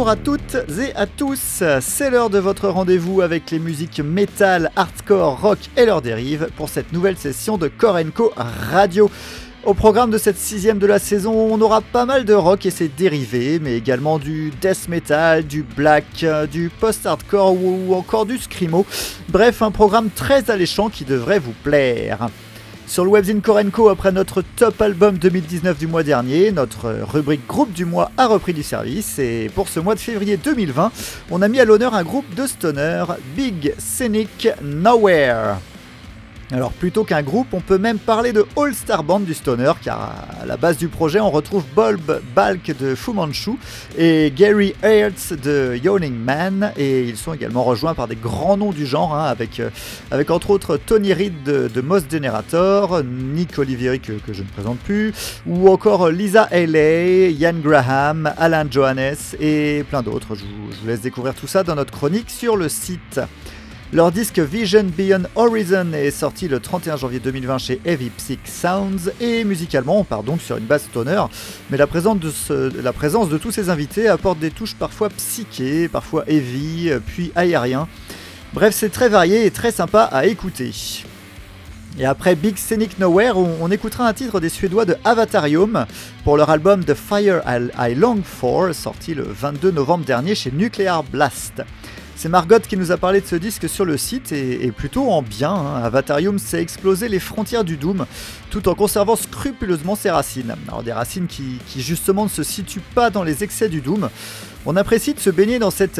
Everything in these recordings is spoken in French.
Bonjour à toutes et à tous, c'est l'heure de votre rendez-vous avec les musiques metal, hardcore, rock et leurs dérives pour cette nouvelle session de Korenko Radio. Au programme de cette sixième de la saison, on aura pas mal de rock et ses dérivés, mais également du death metal, du black, du post-hardcore ou encore du screamo. Bref, un programme très alléchant qui devrait vous plaire. Sur le webzine Korenko, après notre top album 2019 du mois dernier, notre rubrique groupe du mois a repris du service et pour ce mois de février 2020, on a mis à l'honneur un groupe de stoner, Big Scenic Nowhere. Alors plutôt qu'un groupe, on peut même parler de All Star Band du Stoner, car à la base du projet, on retrouve Bob Balk de Fu Manchu et Gary Hertz de Yawning Man, et ils sont également rejoints par des grands noms du genre, hein, avec, euh, avec entre autres Tony Reed de, Moss Generator, Nick Olivieri que, que, je ne présente plus, ou encore Lisa Haley, Ian Graham, Alan Johannes et plein d'autres. je vous laisse découvrir tout ça dans notre chronique sur le site. Leur disque Vision Beyond Horizon est sorti le 31 janvier 2020 chez Heavy Psych Sounds et musicalement on part donc sur une basse stoner, mais la présence, de la présence de tous ces invités apporte des touches parfois psychées, parfois heavy, puis aérien. Bref, c'est très varié et très sympa à écouter. Et après Big Scenic Nowhere, on, écoutera un titre des Suédois de Avatarium pour leur album The Fire I Long For, sorti le 22 novembre dernier chez Nuclear Blast. C'est Margot qui nous a parlé de ce disque sur le site et, plutôt en bien. Hein. Avatarium s'est explosé les frontières du Doom tout en conservant scrupuleusement ses racines. Alors des racines qui, justement ne se situent pas dans les excès du Doom. On apprécie de se baigner dans cette,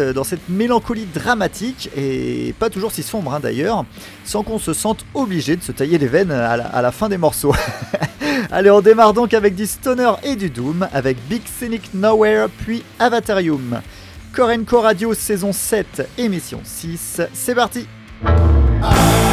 mélancolie dramatique et pas toujours si sombre hein, d'ailleurs, sans qu'on se sente obligé de se tailler les veines à la, à la fin des morceaux. Allez, on démarre donc avec du stoner et du doom, avec Big Scenic Nowhere puis Avatarium. Korenko Radio saison 7, émission 6. C'est parti Hardcore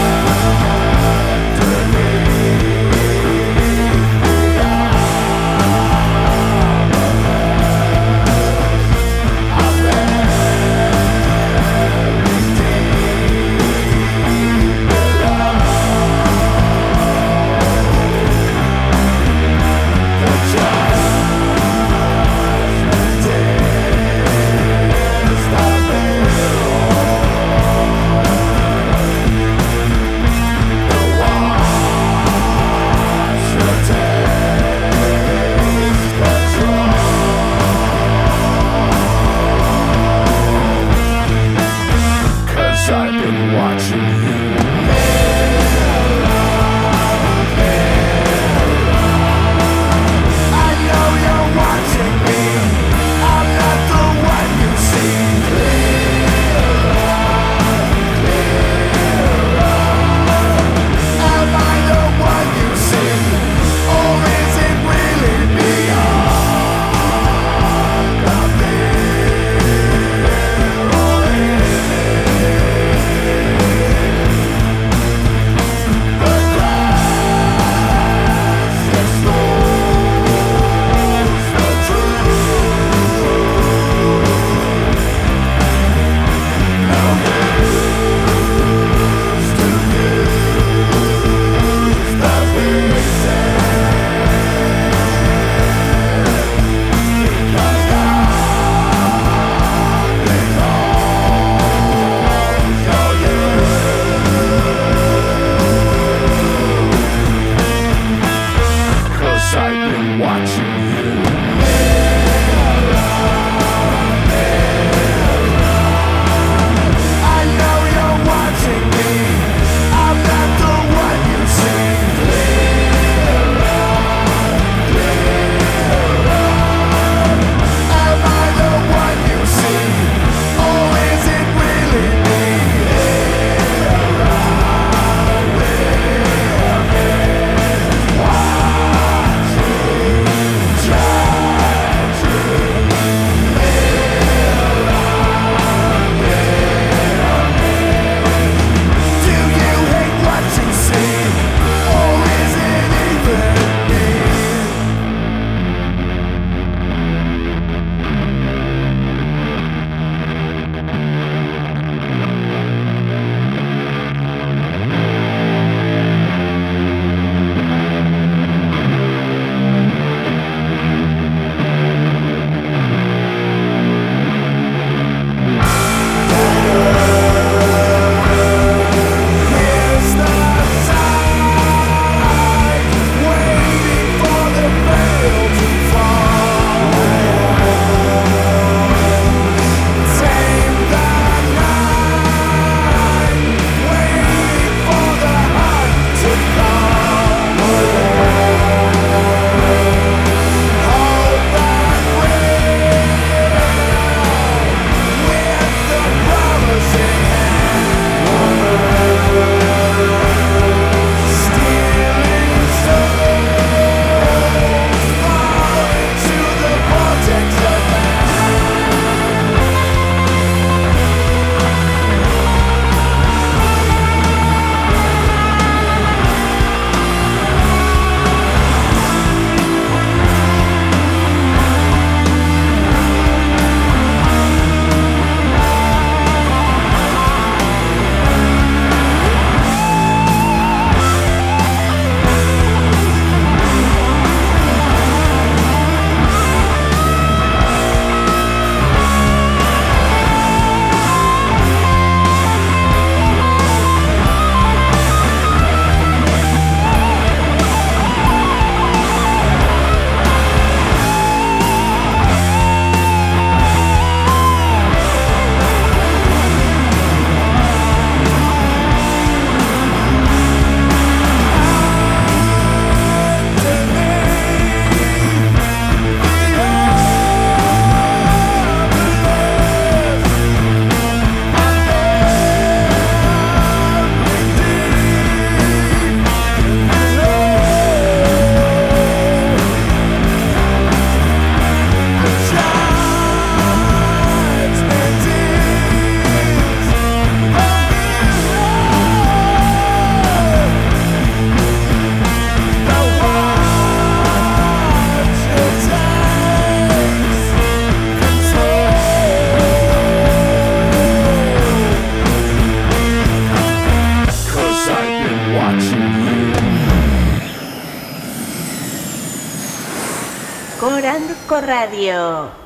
Radio.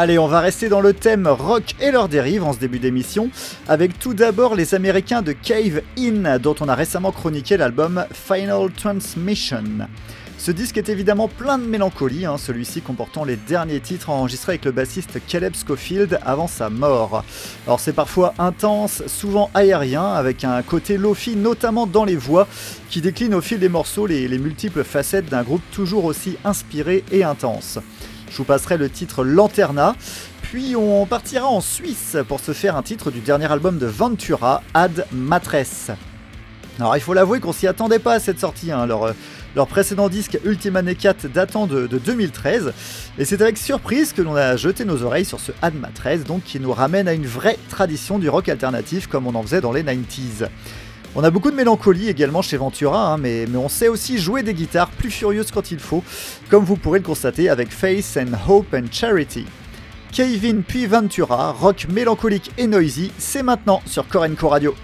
Allez, on va rester dans le thème rock et leur dérive en ce début d'émission, avec tout d'abord les Américains de Cave In, dont on a récemment chroniqué l'album Final Transmission. Ce disque est évidemment plein de mélancolie, hein, celui-ci comportant les derniers titres enregistrés avec le bassiste Caleb Schofield avant sa mort. Alors c'est parfois intense, souvent aérien, avec un côté lofi notamment dans les voix, qui décline au fil des morceaux les multiples facettes d'un groupe toujours aussi inspiré et intense. Je vous passerai le titre Lanterna, puis on partira en Suisse pour se faire un titre du dernier album de Ventura, Ad Matres. Alors il faut l'avouer qu'on s'y attendait pas à cette sortie, hein. leur, leur, précédent disque Ultima Necat datant de, 2013, et c'est avec surprise que l'on a jeté nos oreilles sur ce Ad Matres, donc qui nous ramène à une vraie tradition du rock alternatif comme on en faisait dans les 90s. On a beaucoup de mélancolie également chez Ventura, hein, mais, on sait aussi jouer des guitares plus furieuses quand il faut, comme vous pourrez le constater avec Faith and Hope and Charity. Kevin puis Ventura, rock mélancolique et noisy, c'est maintenant sur Korenko Radio.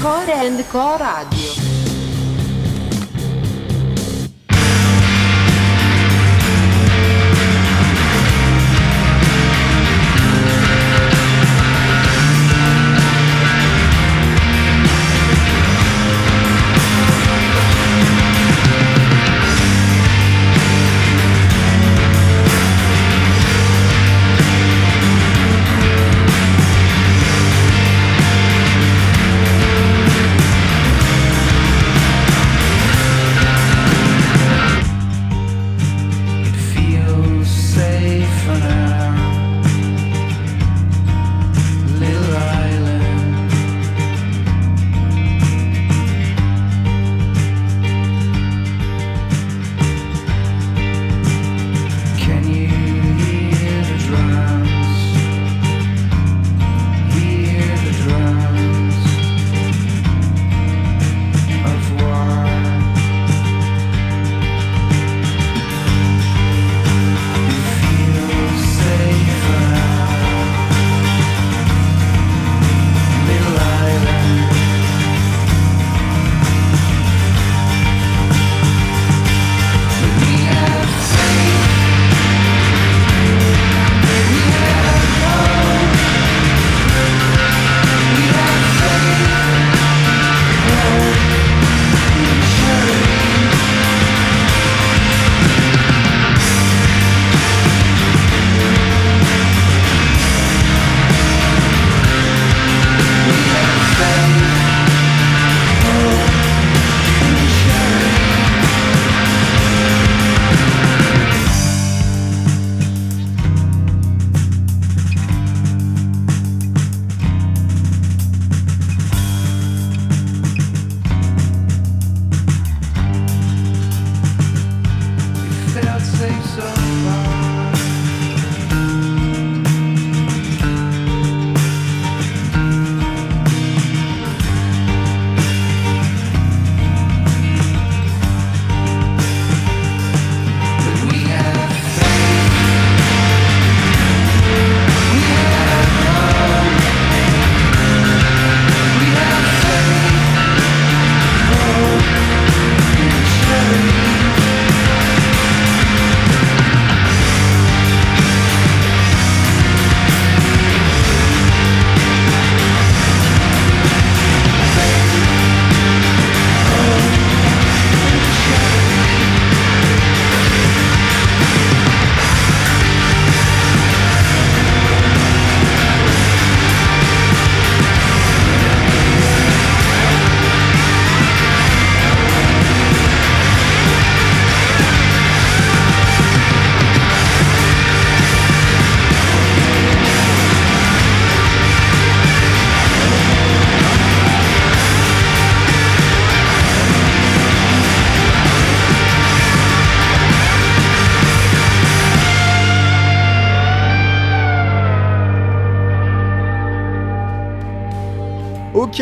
Co Radio.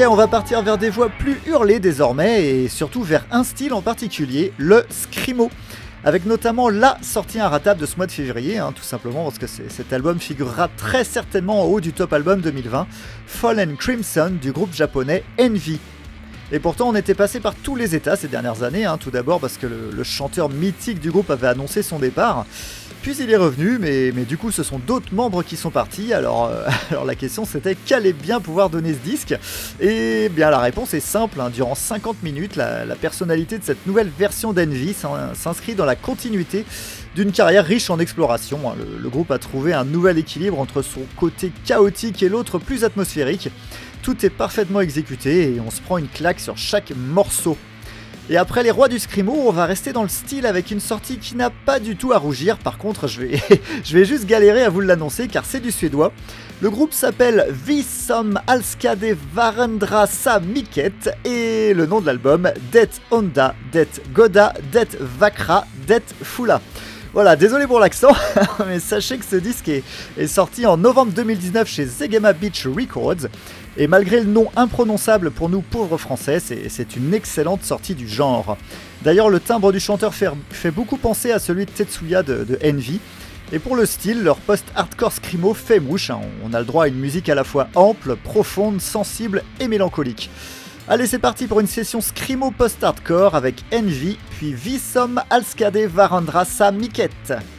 On va partir vers des voix plus hurlées désormais et surtout vers un style en particulier, le scrimo. Avec notamment la sortie inratable de ce mois de février, hein, tout simplement parce que cet album figurera très certainement en haut du top album 2020, Fallen Crimson du groupe japonais Envy. Et pourtant, on était passé par tous les états ces dernières années. Hein. Tout d'abord parce que le, chanteur mythique du groupe avait annoncé son départ. Puis il est revenu, mais, du coup, ce sont d'autres membres qui sont partis. Alors, euh, la question c'était qu'allait bien pouvoir donner ce disque? Et bien la réponse est simple. Hein. Durant 50 minutes, la, personnalité de cette nouvelle version d'Envy s'inscrit dans la continuité d'une carrière riche en exploration. Hein. le groupe a trouvé un nouvel équilibre entre son côté chaotique et l'autre plus atmosphérique. Tout est parfaitement exécuté et on se prend une claque sur chaque morceau. Et après les rois du scrimo, on va rester dans le style avec une sortie qui n'a pas du tout à rougir. Par contre, je vais, juste galérer à vous l'annoncer car c'est du suédois. Le groupe s'appelle Visom Alskade Varendra Miket et le nom de l'album Det Honda, Det Goda, Det Vakra, Det Fula. Voilà, désolé pour l'accent, mais sachez que ce disque est, est, sorti en novembre 2019 chez Zegema Beach Records et malgré le nom imprononçable pour nous pauvres français, c'est une excellente sortie du genre. D'ailleurs, le timbre du chanteur fait, beaucoup penser à celui de Tetsuya de, Envy. Et pour le style, leur post-hardcore scrimo fait mouche. Hein. On a le droit à une musique à la fois ample, profonde, sensible et mélancolique. Allez, c'est parti pour une session scrimo post-hardcore avec Envy, puis Visom Alskade Varandrasa Miket.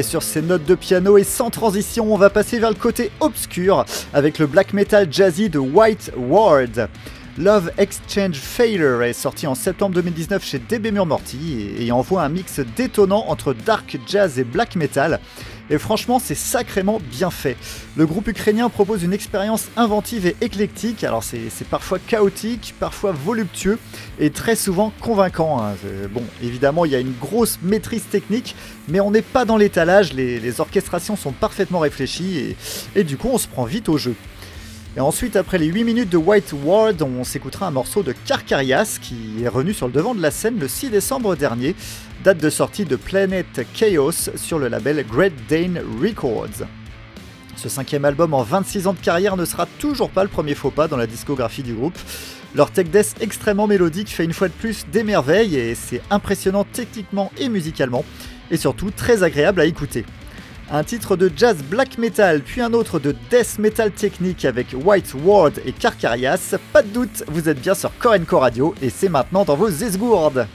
Sur ces notes de piano et sans transition, on va passer vers le côté obscur avec le black metal jazzy de White Ward. Love Exchange Failure est sorti en septembre 2019 chez DB Murmorty et, envoie un mix détonnant entre dark jazz et black metal. Et franchement, c'est sacrément bien fait. Le groupe ukrainien propose une expérience inventive et éclectique. Alors, c'est parfois chaotique, parfois voluptueux et très souvent convaincant. Hein. Bon, évidemment, il y a une grosse maîtrise technique, mais on n'est pas dans l'étalage. Les, orchestrations sont parfaitement réfléchies et du coup, on se prend vite au jeu. Et ensuite, après les 8 minutes de White Ward, on s'écoutera un morceau de Carcarias qui est revenu sur le devant de la scène le 6 décembre dernier, date de sortie de Planet Chaos sur le label Great Dane Records. Ce cinquième album en 26 ans de carrière ne sera toujours pas le premier faux pas dans la discographie du groupe. Leur tech death extrêmement mélodique fait une fois de plus des merveilles et c'est impressionnant techniquement et musicalement, et surtout très agréable à écouter. Un titre de jazz black metal, puis un autre de death metal technique avec White Ward et Carcarias. Pas de doute, vous êtes bien sur Korenko Radio et c'est maintenant dans vos esgourdes.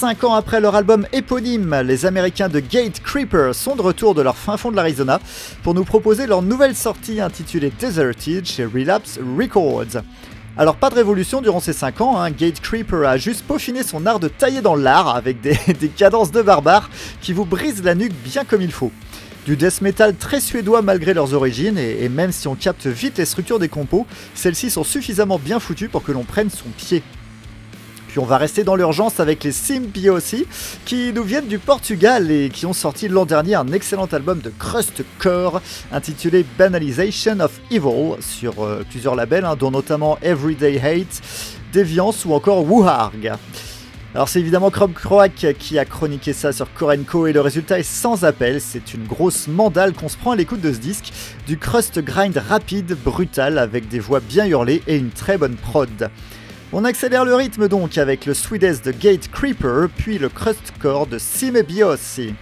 Cinq ans après leur album éponyme, les Américains de Gate Creeper sont de retour de leur fin fond de l'Arizona pour nous proposer leur nouvelle sortie intitulée Deserted chez Relapse Records. Alors pas de révolution durant ces 5 ans, hein. Gate Creeper a juste peaufiné son art de tailler dans l'art avec des, cadences de barbares qui vous brisent la nuque bien comme il faut. Du death metal très suédois malgré leurs origines, et même si on capte vite les structures des compos, celles-ci sont suffisamment bien foutues pour que l'on prenne son pied. Puis on va rester dans l'urgence avec les Symbiosis, qui nous viennent du Portugal et qui ont sorti l'an dernier un excellent album de crustcore intitulé Banalization of Evil sur euh, plusieurs labels, hein, dont notamment Everyday Hate, Deviance ou encore Wuharg. Alors c'est évidemment Chrome Croak qui a chroniqué ça sur Korenko et le résultat est sans appel, c'est une grosse mandale qu'on se prend à l'écoute de ce disque, du crust grind rapide, brutal, avec des voix bien hurlées et une très bonne prod. On accélère le rythme donc avec le Swedish de Gate Creeper, puis le crustcore de Sime Biossi.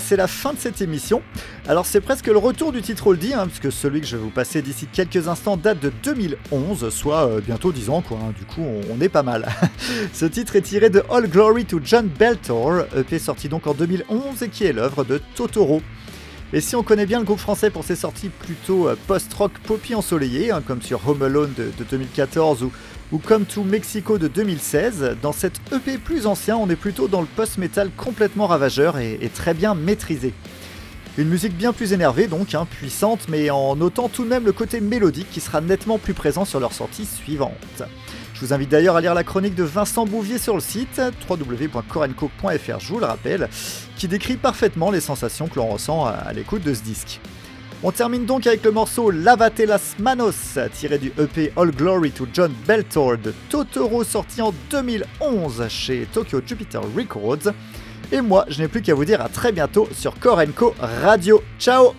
C'est la fin de cette émission. Alors c'est presque le retour du titre oldie, hein, puisque celui que je vais vous passer d'ici quelques instants date de 2011, soit euh, bientôt 10 ans quoi, hein. du coup on, est pas mal. Ce titre est tiré de All Glory to John Beltor, EP sorti donc en 2011 et qui est l'œuvre de Totoro. Et si on connaît bien le groupe français pour ses sorties plutôt euh, post-rock poppy ensoleillé, hein, comme sur Home Alone de 2014 ou ou Come to Mexico de 2016, dans cet EP plus ancien, on est plutôt dans le post-metal complètement ravageur et, très bien maîtrisé. Une musique bien plus énervée donc, hein, puissante, mais en notant tout de même le côté mélodique qui sera nettement plus présent sur leur sortie suivante. Je vous invite d'ailleurs à lire la chronique de Vincent Bouvier sur le site www.corenco.fr, je vous le rappelle, qui décrit parfaitement les sensations que l'on ressent à l'écoute de ce disque. On termine donc avec le morceau Lavate las manos, tiré du EP All Glory to John Beltor de Totoro sorti en 2011 chez Tokyo Jupiter Records. Et moi, je n'ai plus qu'à vous dire à très bientôt sur Korenko Radio. Ciao